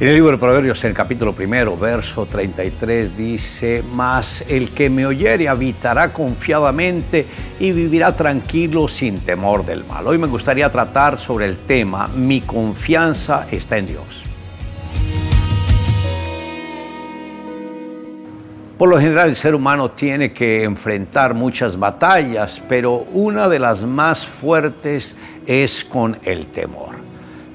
En el libro de Proverbios, en el capítulo primero, verso 33, dice, Mas el que me oyere habitará confiadamente y vivirá tranquilo sin temor del mal. Hoy me gustaría tratar sobre el tema, mi confianza está en Dios. Por lo general el ser humano tiene que enfrentar muchas batallas, pero una de las más fuertes es con el temor.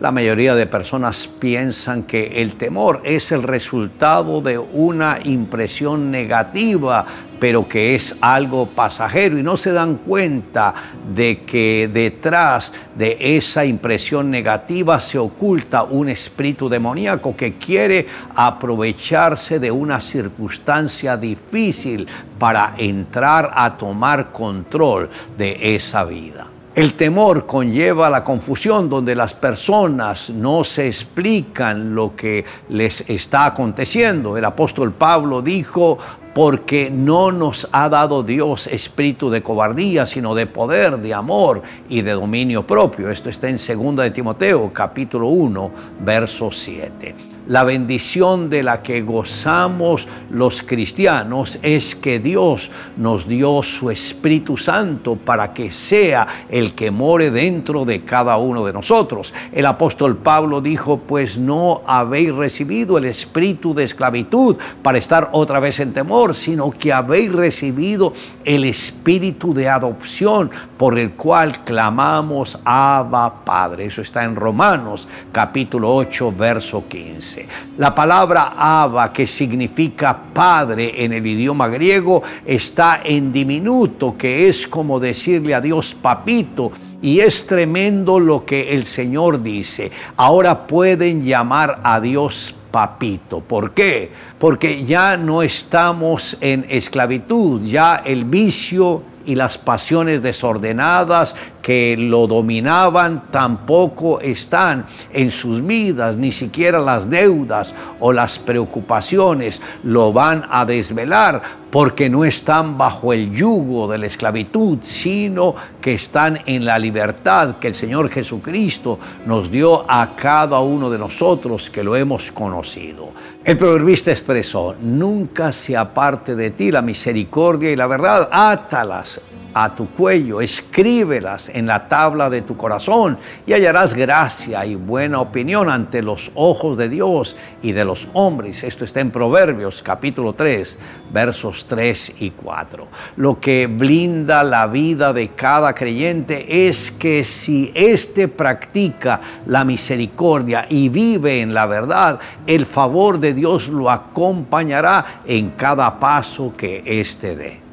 La mayoría de personas piensan que el temor es el resultado de una impresión negativa, pero que es algo pasajero y no se dan cuenta de que detrás de esa impresión negativa se oculta un espíritu demoníaco que quiere aprovecharse de una circunstancia difícil para entrar a tomar control de esa vida. El temor conlleva la confusión donde las personas no se explican lo que les está aconteciendo. El apóstol Pablo dijo, porque no nos ha dado Dios espíritu de cobardía, sino de poder, de amor y de dominio propio. Esto está en 2 de Timoteo, capítulo 1, verso 7. La bendición de la que gozamos los cristianos es que Dios nos dio su Espíritu Santo para que sea el que more dentro de cada uno de nosotros. El apóstol Pablo dijo, pues no habéis recibido el espíritu de esclavitud para estar otra vez en temor, sino que habéis recibido el espíritu de adopción por el cual clamamos Abba Padre. Eso está en Romanos capítulo 8, verso 15. La palabra Abba, que significa padre en el idioma griego, está en diminuto, que es como decirle a Dios papito. Y es tremendo lo que el Señor dice. Ahora pueden llamar a Dios papito. ¿Por qué? Porque ya no estamos en esclavitud, ya el vicio y las pasiones desordenadas que lo dominaban tampoco están en sus vidas, ni siquiera las deudas o las preocupaciones lo van a desvelar porque no están bajo el yugo de la esclavitud, sino que están en la libertad que el Señor Jesucristo nos dio a cada uno de nosotros que lo hemos conocido. El proverbista expresó, nunca se aparte de ti la misericordia y la verdad, átalas a tu cuello, escríbelas en la tabla de tu corazón y hallarás gracia y buena opinión ante los ojos de Dios y de los hombres. Esto está en Proverbios capítulo 3, versos 3 y 4. Lo que blinda la vida de cada creyente es que si éste practica la misericordia y vive en la verdad, el favor de Dios lo acompañará en cada paso que éste dé.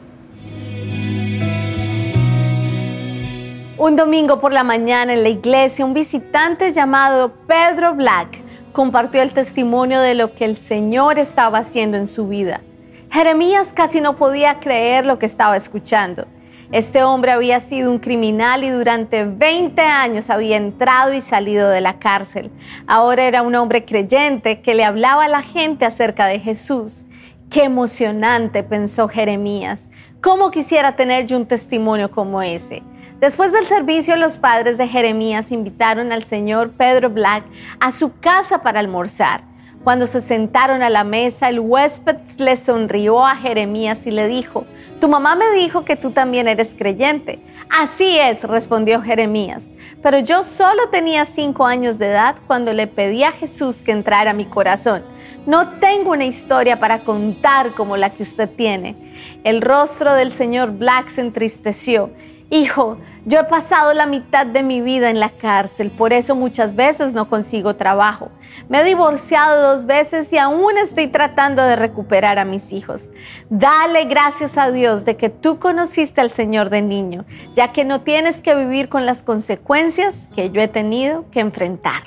Un domingo por la mañana en la iglesia, un visitante llamado Pedro Black compartió el testimonio de lo que el Señor estaba haciendo en su vida. Jeremías casi no podía creer lo que estaba escuchando. Este hombre había sido un criminal y durante 20 años había entrado y salido de la cárcel. Ahora era un hombre creyente que le hablaba a la gente acerca de Jesús. Qué emocionante, pensó Jeremías. ¿Cómo quisiera tener yo un testimonio como ese? Después del servicio, los padres de Jeremías invitaron al señor Pedro Black a su casa para almorzar. Cuando se sentaron a la mesa, el huésped le sonrió a Jeremías y le dijo, Tu mamá me dijo que tú también eres creyente. Así es, respondió Jeremías, pero yo solo tenía cinco años de edad cuando le pedí a Jesús que entrara a mi corazón. No tengo una historia para contar como la que usted tiene. El rostro del señor Black se entristeció Hijo, yo he pasado la mitad de mi vida en la cárcel, por eso muchas veces no consigo trabajo. Me he divorciado dos veces y aún estoy tratando de recuperar a mis hijos. Dale gracias a Dios de que tú conociste al Señor de niño, ya que no tienes que vivir con las consecuencias que yo he tenido que enfrentar.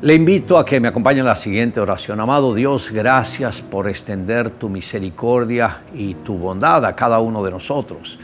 Le invito a que me acompañe en la siguiente oración. Amado Dios, gracias por extender tu misericordia y tu bondad a cada uno de nosotros.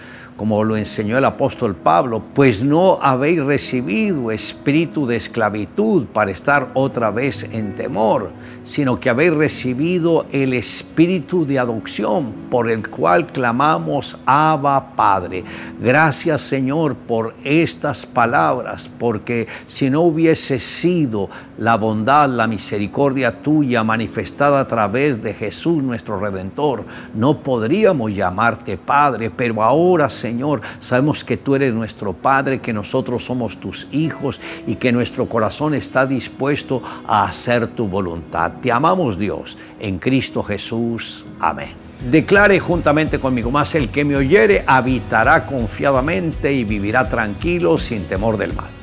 Como lo enseñó el apóstol Pablo, pues no habéis recibido espíritu de esclavitud para estar otra vez en temor, sino que habéis recibido el espíritu de adopción por el cual clamamos Abba Padre. Gracias Señor por estas palabras, porque si no hubiese sido la bondad, la misericordia tuya manifestada a través de Jesús nuestro Redentor, no podríamos llamarte Padre, pero ahora Señor sabemos que tú eres nuestro Padre, que nosotros somos tus hijos y que nuestro corazón está dispuesto a hacer tu voluntad. Te amamos Dios en Cristo Jesús. Amén. Declare juntamente conmigo más, el que me oyere habitará confiadamente y vivirá tranquilo sin temor del mal.